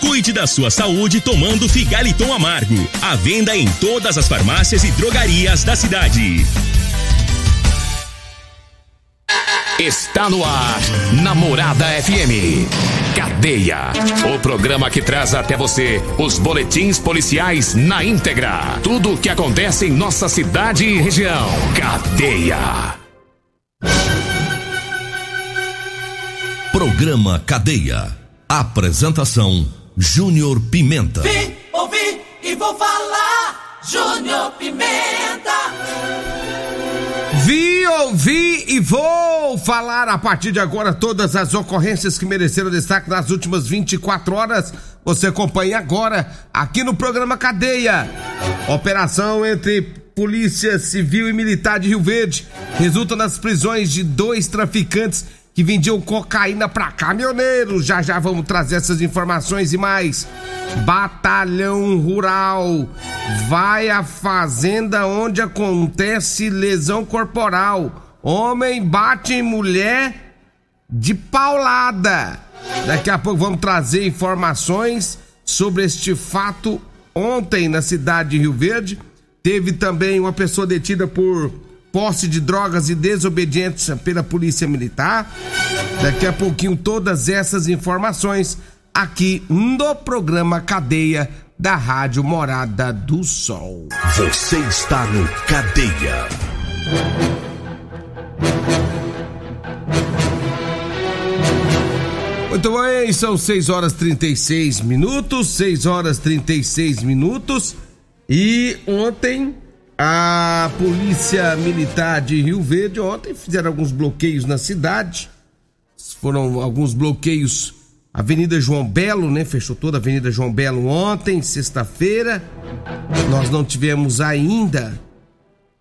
Cuide da sua saúde tomando Figaliton Amargo. À venda em todas as farmácias e drogarias da cidade. Está no ar, Namorada FM. Cadeia. O programa que traz até você os boletins policiais na íntegra. Tudo o que acontece em nossa cidade e região. Cadeia. Programa Cadeia. Apresentação Júnior Pimenta. Vim, ouvi e vou falar. Júnior Pimenta. Vi, ouvi e vou falar a partir de agora todas as ocorrências que mereceram destaque nas últimas 24 horas. Você acompanha agora aqui no programa Cadeia. Operação entre Polícia Civil e Militar de Rio Verde resulta nas prisões de dois traficantes que vendiam cocaína para caminhoneiros. Já já vamos trazer essas informações e mais. Batalhão Rural vai à fazenda onde acontece lesão corporal. Homem bate em mulher de paulada. Daqui a pouco vamos trazer informações sobre este fato. Ontem na cidade de Rio Verde teve também uma pessoa detida por posse de drogas e desobediência pela Polícia Militar. Daqui a pouquinho todas essas informações aqui no programa Cadeia da Rádio Morada do Sol. Você está no Cadeia. Muito bem, são 6 horas 36 minutos, 6 horas 36 minutos. E ontem a Polícia Militar de Rio Verde ontem fizeram alguns bloqueios na cidade. Foram alguns bloqueios. Avenida João Belo, né? Fechou toda a Avenida João Belo ontem, sexta-feira. Nós não tivemos ainda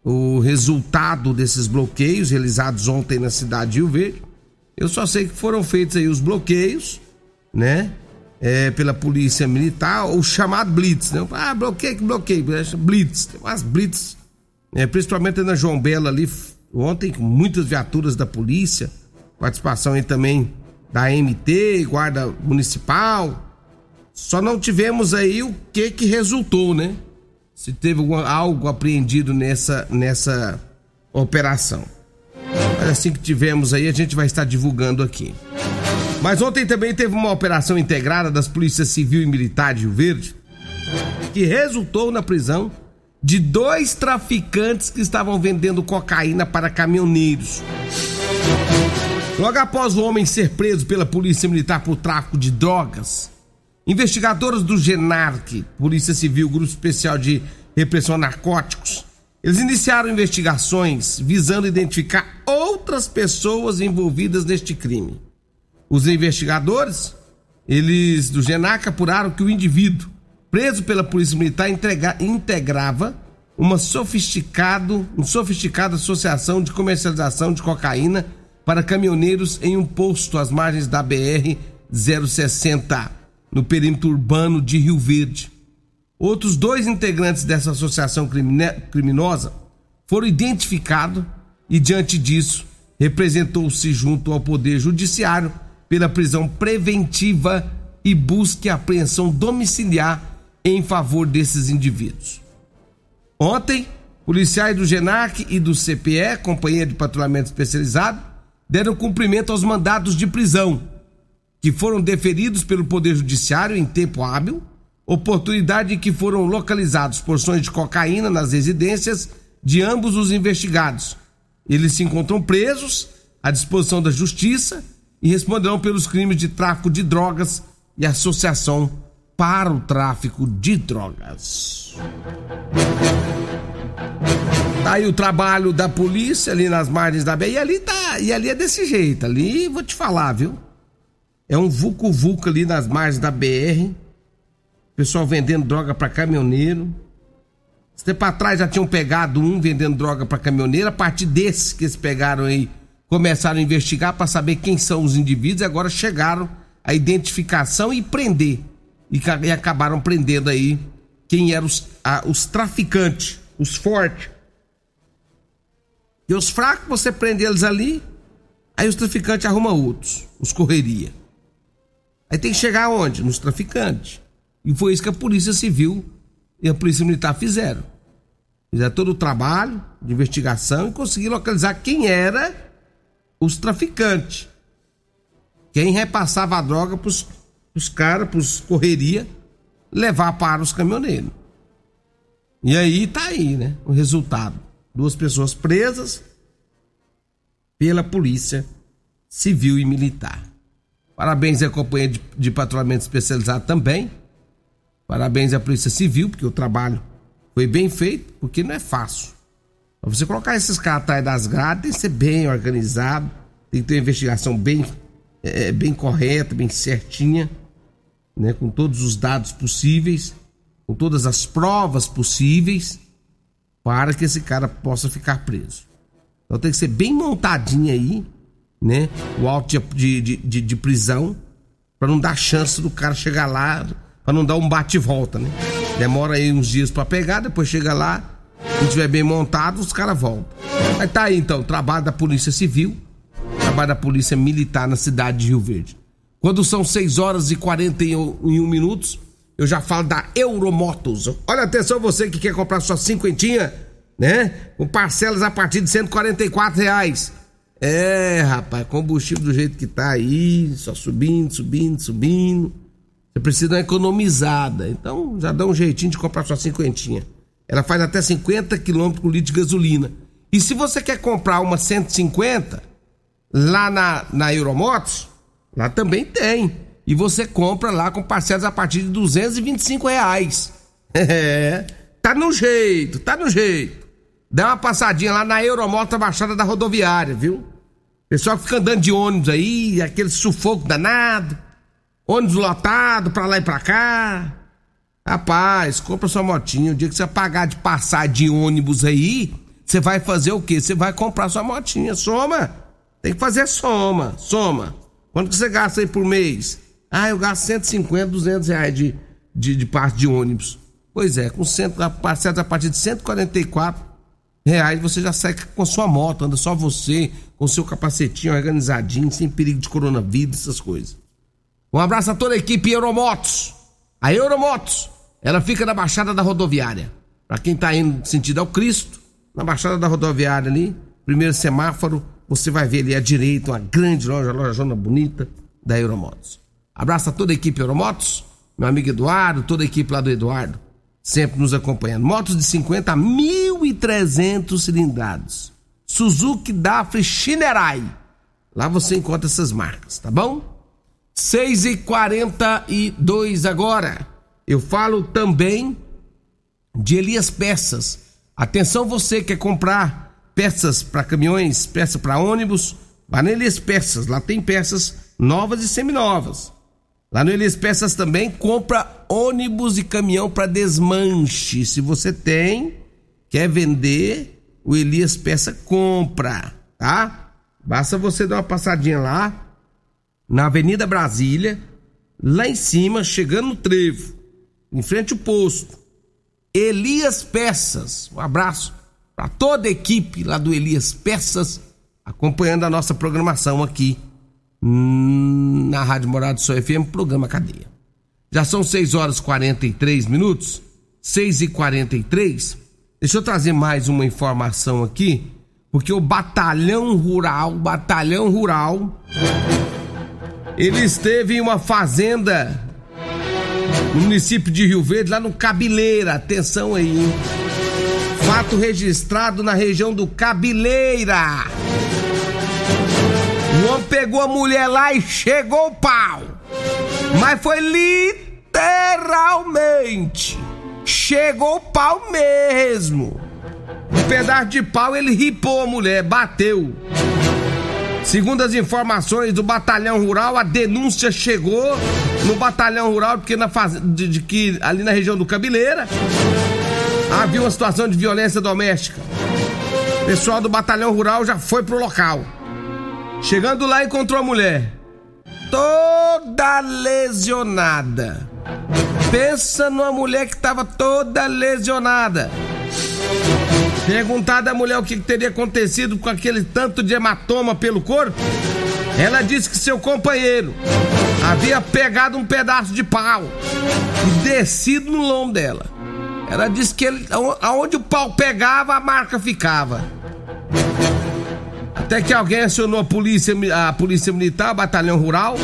o resultado desses bloqueios realizados ontem na cidade de Rio Verde. Eu só sei que foram feitos aí os bloqueios, né? É, pela polícia militar, o chamado Blitz, né? Ah, bloqueio, que bloqueio, Blitz, tem umas Blitz, né? principalmente na João Belo ali, ontem, com muitas viaturas da polícia, participação aí também da MT, Guarda Municipal. Só não tivemos aí o que que resultou, né? Se teve algo apreendido nessa, nessa operação. Mas assim que tivermos aí, a gente vai estar divulgando aqui. Mas ontem também teve uma operação integrada das polícias civil e militar de Rio Verde que resultou na prisão de dois traficantes que estavam vendendo cocaína para caminhoneiros. Logo após o homem ser preso pela polícia militar por tráfico de drogas, investigadores do GENARC, Polícia Civil, Grupo Especial de Repressão a Narcóticos, eles iniciaram investigações visando identificar outras pessoas envolvidas neste crime. Os investigadores, eles do GENAC apuraram que o indivíduo preso pela Polícia Militar entrega, integrava uma sofisticado, uma sofisticada associação de comercialização de cocaína para caminhoneiros em um posto às margens da BR 060, no perímetro urbano de Rio Verde. Outros dois integrantes dessa associação criminosa foram identificados e, diante disso, representou-se junto ao Poder Judiciário pela prisão preventiva e busca e apreensão domiciliar em favor desses indivíduos. Ontem, policiais do GENAC e do CPE, Companhia de Patrulhamento Especializado, deram cumprimento aos mandados de prisão, que foram deferidos pelo Poder Judiciário em tempo hábil oportunidade em que foram localizados porções de cocaína nas residências de ambos os investigados. Eles se encontram presos à disposição da justiça e responderão pelos crimes de tráfico de drogas e associação para o tráfico de drogas. Tá aí o trabalho da polícia ali nas margens da BR. E ali tá, e ali é desse jeito. Ali vou te falar, viu? É um vulco vulco ali nas margens da BR pessoal vendendo droga para caminhoneiro. Esse tempo atrás já tinham pegado um vendendo droga para caminhoneiro. A partir desse que eles pegaram aí, começaram a investigar para saber quem são os indivíduos e agora chegaram a identificação e prender. E, e acabaram prendendo aí quem eram os, os traficantes, os fortes. E os fracos, você prende eles ali, aí os traficantes arrumam outros, os correria. Aí tem que chegar aonde? Nos traficantes. E foi isso que a Polícia Civil e a Polícia Militar fizeram. Fizeram todo o trabalho de investigação e conseguiram localizar quem era os traficantes. Quem repassava a droga pros, pros caras, pros correria, levar para os caminhoneiros. E aí tá aí, né? O resultado. Duas pessoas presas pela polícia civil e militar. Parabéns à companhia de, de patrulhamento especializado também. Parabéns à Polícia Civil, porque o trabalho foi bem feito, porque não é fácil. Pra você colocar esses caras atrás das grades, tem que ser bem organizado, tem que ter uma investigação bem, é, bem correta, bem certinha, né, com todos os dados possíveis, com todas as provas possíveis, para que esse cara possa ficar preso. Então tem que ser bem montadinho aí, né, o auto de, de, de, de prisão, para não dar chance do cara chegar lá para não dar um bate e volta, né? Demora aí uns dias para pegar, depois chega lá, se tiver bem montado, os caras voltam. Mas tá aí então, trabalho da Polícia Civil, trabalho da Polícia Militar na cidade de Rio Verde. Quando são 6 horas e 41 minutos, eu já falo da Euromotos. Olha atenção você que quer comprar sua cinquentinha, né? Com parcelas a partir de 144 reais. É, rapaz, combustível do jeito que tá aí, só subindo, subindo, subindo. Você precisa dar uma economizada. Então já dá um jeitinho de comprar sua cinquentinha. Ela faz até 50 km por litro de gasolina. E se você quer comprar uma 150, lá na, na Euromotos, lá também tem. E você compra lá com parcelas a partir de 225 reais. É, tá no jeito, tá no jeito. Dá uma passadinha lá na Euromotos Baixada da Rodoviária, viu? Pessoal que fica andando de ônibus aí, aquele sufoco danado ônibus lotado pra lá e pra cá. Rapaz, compra sua motinha. O dia que você pagar de passar de ônibus aí, você vai fazer o quê? Você vai comprar sua motinha. Soma. Tem que fazer soma. Soma. Quanto que você gasta aí por mês? Ah, eu gasto 150, 200 reais de, de, de parte de ônibus. Pois é, com cento, a partir de 144 reais você já sai com a sua moto, anda só você, com seu capacetinho organizadinho, sem perigo de coronavírus, essas coisas. Um abraço a toda a equipe Euromotos. A Euromotos, ela fica na Baixada da Rodoviária. Para quem tá indo sentido ao Cristo, na Baixada da Rodoviária ali, primeiro semáforo, você vai ver ali à direita uma grande loja, loja zona bonita da Euromotos. Abraço a toda a equipe Euromotos, meu amigo Eduardo, toda a equipe lá do Eduardo, sempre nos acompanhando. Motos de 50 a 1.300 cilindrados. Suzuki Dafre Shinerai. Lá você encontra essas marcas, tá bom? 6 e 42 agora. Eu falo também de Elias Peças. Atenção você que quer comprar peças para caminhões, peças para ônibus, vá no Elias Peças. Lá tem peças novas e seminovas. Lá no Elias Peças também compra ônibus e caminhão para desmanche. Se você tem, quer vender, o Elias Peça compra, tá? Basta você dar uma passadinha lá na Avenida Brasília, lá em cima, chegando no trevo, em frente ao posto. Elias Peças, um abraço para toda a equipe lá do Elias Peças, acompanhando a nossa programação aqui na Rádio Morado do Sol FM, programa Cadeia. Já são 6 horas e 43 minutos, 6 e 43 Deixa eu trazer mais uma informação aqui, porque o Batalhão Rural, Batalhão Rural ele esteve em uma fazenda no município de Rio Verde, lá no Cabileira. Atenção aí, hein? Fato registrado na região do Cabileira. O homem pegou a mulher lá e chegou o pau. Mas foi literalmente. Chegou o pau mesmo. Um pedaço de pau ele ripou a mulher, bateu. Segundo as informações do batalhão rural, a denúncia chegou no batalhão rural porque na faz... de, de que ali na região do Cabileira havia uma situação de violência doméstica. O pessoal do batalhão rural já foi pro local. Chegando lá, encontrou a mulher toda lesionada. Pensa numa mulher que estava toda lesionada. Perguntada a mulher o que teria acontecido com aquele tanto de hematoma pelo corpo, ela disse que seu companheiro havia pegado um pedaço de pau e descido no lombo dela. Ela disse que ele, aonde o pau pegava, a marca ficava. Até que alguém acionou a polícia, a polícia militar, batalhão rural,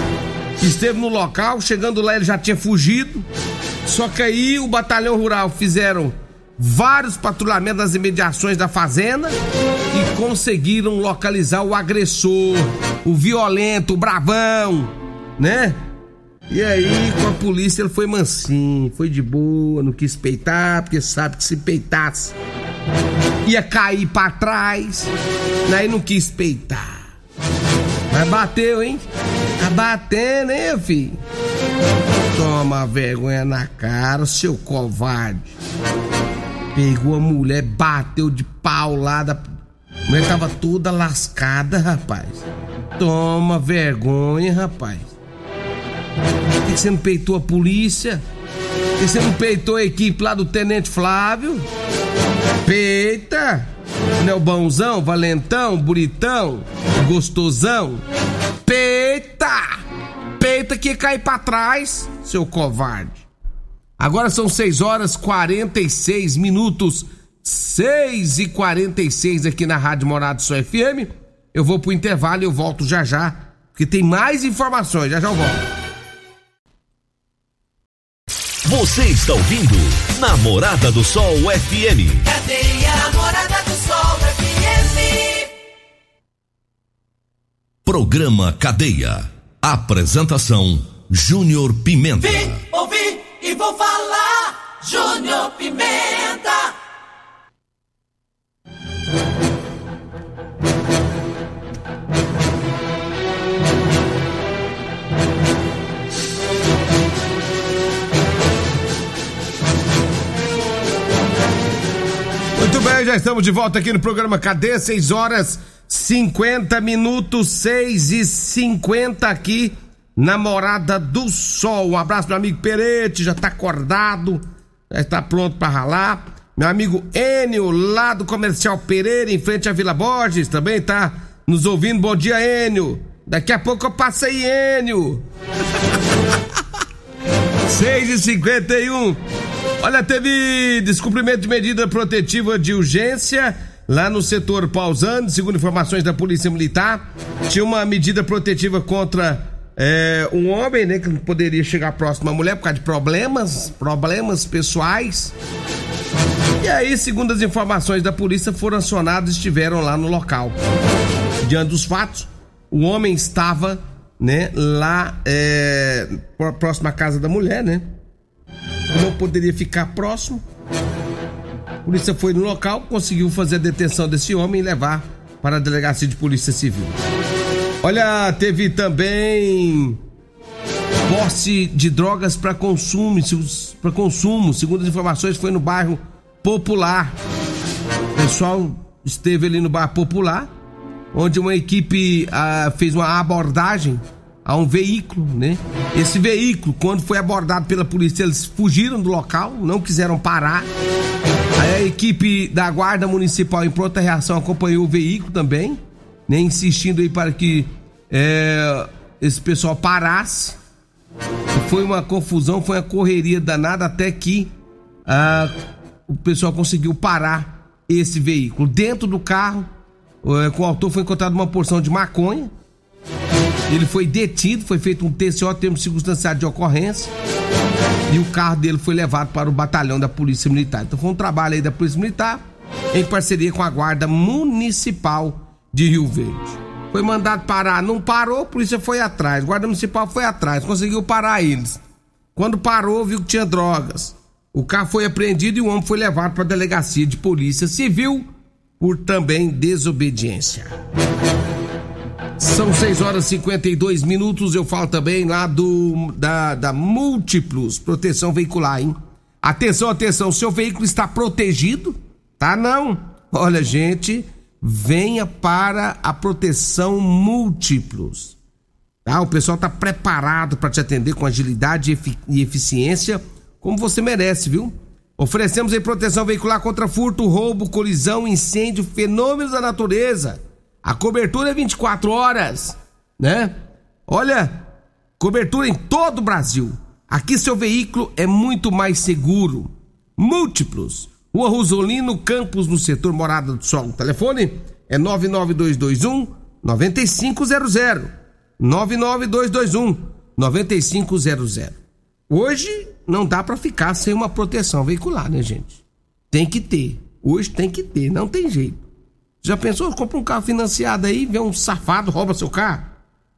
que esteve no local. Chegando lá, ele já tinha fugido. Só que aí o batalhão rural fizeram vários patrulhamentos nas imediações da fazenda e conseguiram localizar o agressor, o violento, o bravão, né? E aí, com a polícia, ele foi mansinho, foi de boa, não quis peitar, porque sabe que se peitasse ia cair para trás, aí não quis peitar. Mas bateu, hein? Tá batendo, hein, filho? Toma vergonha na cara, seu covarde. Pegou a mulher, bateu de pau lá da. A mulher tava toda lascada, rapaz. Toma vergonha, rapaz. Por que você não peitou a polícia? Por que você não peitou a equipe lá do Tenente Flávio? Peita! Não é o bonzão, valentão, bonitão, gostosão? Peita! Peita que cai pra trás, seu covarde. Agora são 6 horas 46 minutos. 6 e 46 aqui na Rádio Morado Só FM. Eu vou pro intervalo e eu volto já já, porque tem mais informações. Já já eu volto. Você está ouvindo Namorada do Sol FM. Cadê a Namorada do Sol FM? Programa Cadeia. Apresentação Júnior Pimenta. Vim, e vou falar. Júnior Pimenta. Muito bem, já estamos de volta aqui no programa Cadê? 6 horas 50 minutos, 6 e 50 aqui na Morada do Sol. Um abraço, meu amigo Perete, já tá acordado, já está pronto para ralar. Meu amigo Enio, lá do Comercial Pereira, em frente à Vila Borges, também tá nos ouvindo. Bom dia, Enio. Daqui a pouco eu passo aí, Enio. 6 e 51 Olha, teve descumprimento de medida protetiva de urgência lá no setor Pausando, segundo informações da Polícia Militar. Tinha uma medida protetiva contra é, um homem, né, que não poderia chegar próximo à mulher por causa de problemas, problemas pessoais. E aí, segundo as informações da polícia, foram acionados e estiveram lá no local. Diante dos fatos, o homem estava, né, lá é, próximo à casa da mulher, né? Não poderia ficar próximo. A polícia foi no local, conseguiu fazer a detenção desse homem e levar para a delegacia de polícia civil. Olha, teve também posse de drogas para consumo, para consumo, segundo as informações, foi no bairro Popular. O pessoal esteve ali no bairro Popular, onde uma equipe ah, fez uma abordagem a um veículo, né? Esse veículo, quando foi abordado pela polícia, eles fugiram do local, não quiseram parar. Aí a equipe da Guarda Municipal em pronta reação acompanhou o veículo também, né? Insistindo aí para que é, esse pessoal parasse. Foi uma confusão, foi uma correria danada até que ah, o pessoal conseguiu parar esse veículo. Dentro do carro, é, com o autor foi encontrada uma porção de maconha ele foi detido, foi feito um TCO, termo circunstanciado de ocorrência, e o carro dele foi levado para o batalhão da Polícia Militar. Então foi um trabalho aí da Polícia Militar, em parceria com a Guarda Municipal de Rio Verde. Foi mandado parar, não parou, a polícia foi atrás, Guarda Municipal foi atrás, conseguiu parar eles. Quando parou, viu que tinha drogas. O carro foi apreendido e o homem foi levado para a delegacia de polícia civil por também desobediência. São 6 horas e 52 minutos. Eu falo também lá do da, da Múltiplos Proteção Veicular, hein? Atenção, atenção, seu veículo está protegido? Tá não. Olha, gente, venha para a proteção múltiplos. Tá? O pessoal está preparado para te atender com agilidade e eficiência, como você merece, viu? Oferecemos aí proteção veicular contra furto, roubo, colisão, incêndio, fenômenos da natureza. A cobertura é 24 horas, né? Olha, cobertura em todo o Brasil. Aqui seu veículo é muito mais seguro. Múltiplos. Rua Rosolino Campos, no setor Morada do Sol. O telefone é 99221 9500. 99221 9500. Hoje não dá para ficar sem uma proteção veicular, né, gente? Tem que ter. Hoje tem que ter, não tem jeito. Já pensou? Compra um carro financiado aí, vê um safado, rouba seu carro.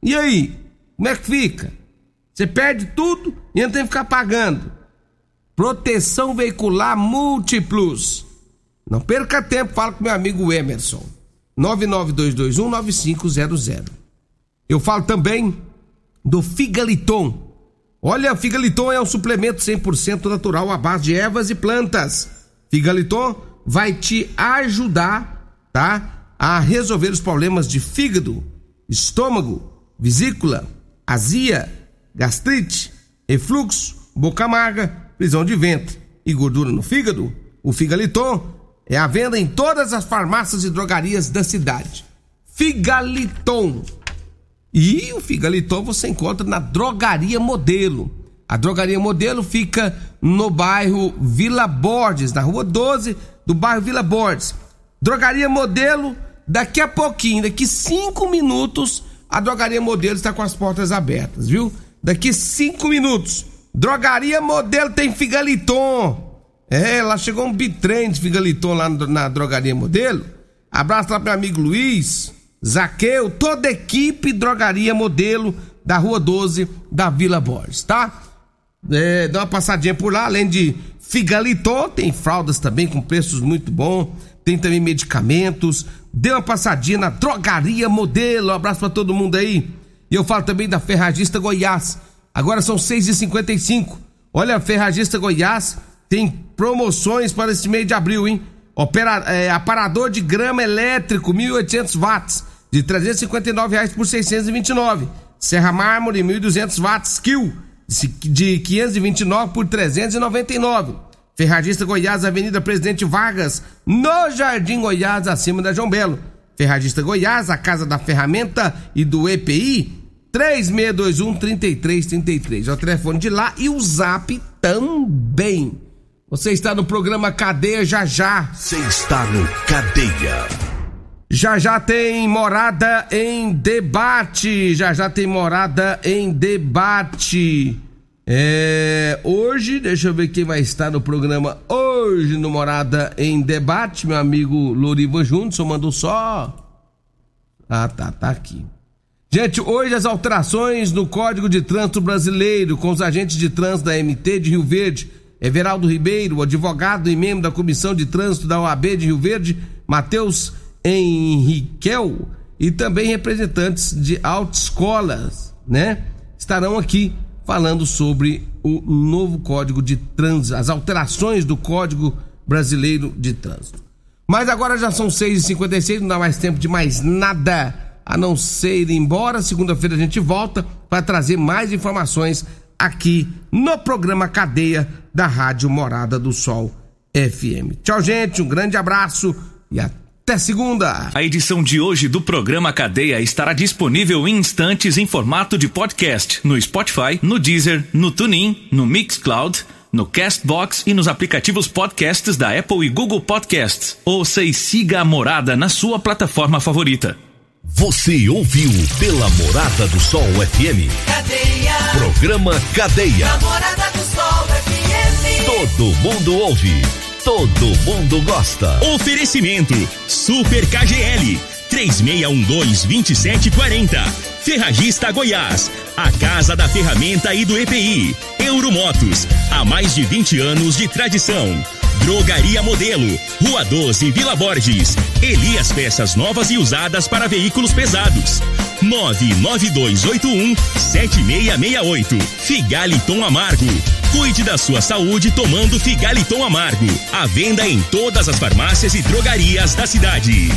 E aí? Como é que fica? Você perde tudo e ainda tem que ficar pagando. Proteção veicular múltiplos. Não perca tempo, fala com meu amigo Emerson. 992219500. Eu falo também do Figaliton Olha, Figaliton é um suplemento 100% natural à base de ervas e plantas. Figaliton vai te ajudar, tá? A resolver os problemas de fígado, estômago, vesícula, azia, gastrite, refluxo, boca amarga, prisão de ventre e gordura no fígado. O Figaliton é à venda em todas as farmácias e drogarias da cidade. Figaliton e o Figaliton você encontra na Drogaria Modelo. A Drogaria Modelo fica no bairro Vila Borges, na rua 12 do bairro Vila Borges. Drogaria Modelo, daqui a pouquinho, daqui cinco minutos, a Drogaria Modelo está com as portas abertas, viu? Daqui cinco minutos. Drogaria Modelo tem Figaliton. É, lá chegou um bitrem de Figaliton lá na Drogaria Modelo. Abraço lá pro meu amigo Luiz. Zaqueu, toda a equipe Drogaria Modelo da Rua 12 da Vila Borges, tá? É, dá uma passadinha por lá, além de Figaliton, tem fraldas também com preços muito bons, tem também medicamentos. Dê uma passadinha na Drogaria Modelo, um abraço para todo mundo aí. E eu falo também da Ferragista Goiás. Agora são 6h55. Olha, Ferragista Goiás tem promoções para esse mês de abril, hein? Opera, é, aparador de grama elétrico, 1.800 watts, de 359 reais por 629. Serra Mármore, 1.200 watts, Kill, de 529 por 399. Ferragista Goiás, Avenida Presidente Vargas, no Jardim Goiás, acima da João Belo. Ferragista Goiás, a casa da ferramenta e do EPI, 3621 3333. É o telefone de lá e o zap também. Você está no programa Cadeia Já Já. Você está no Cadeia. Já já tem morada em debate. Já já tem morada em debate. É, hoje, deixa eu ver quem vai estar no programa hoje no Morada em Debate, meu amigo Loriva Júnior, mandou só. Ah, tá, tá aqui. Gente, hoje as alterações no Código de Trânsito Brasileiro com os agentes de trânsito da MT de Rio Verde Everaldo Ribeiro, advogado e membro da Comissão de Trânsito da OAB de Rio Verde, Matheus Henriquel e também representantes de autoescolas, né? Estarão aqui falando sobre o novo Código de Trânsito, as alterações do Código Brasileiro de Trânsito. Mas agora já são 6h56, não dá mais tempo de mais nada a não ser ir embora. Segunda-feira a gente volta para trazer mais informações aqui no programa Cadeia da Rádio Morada do Sol FM. Tchau, gente, um grande abraço e até segunda. A edição de hoje do programa Cadeia estará disponível em instantes em formato de podcast no Spotify, no Deezer, no TuneIn, no Mixcloud, no Castbox e nos aplicativos podcasts da Apple e Google Podcasts. Ouça e siga a Morada na sua plataforma favorita. Você ouviu pela Morada do Sol FM. Cadeia. Programa Cadeia. Namorada do Sol FM. Todo mundo ouve. Todo mundo gosta. Oferecimento Super KGL 3612-2740. Ferragista Goiás, a casa da ferramenta e do EPI. Euromotos, há mais de 20 anos de tradição. Drogaria Modelo, Rua 12, Vila Borges. Elias Peças Novas e Usadas para Veículos Pesados. 99281 7668. Figaliton Amargo. Cuide da sua saúde tomando Figaliton Amargo. A venda em todas as farmácias e drogarias da cidade.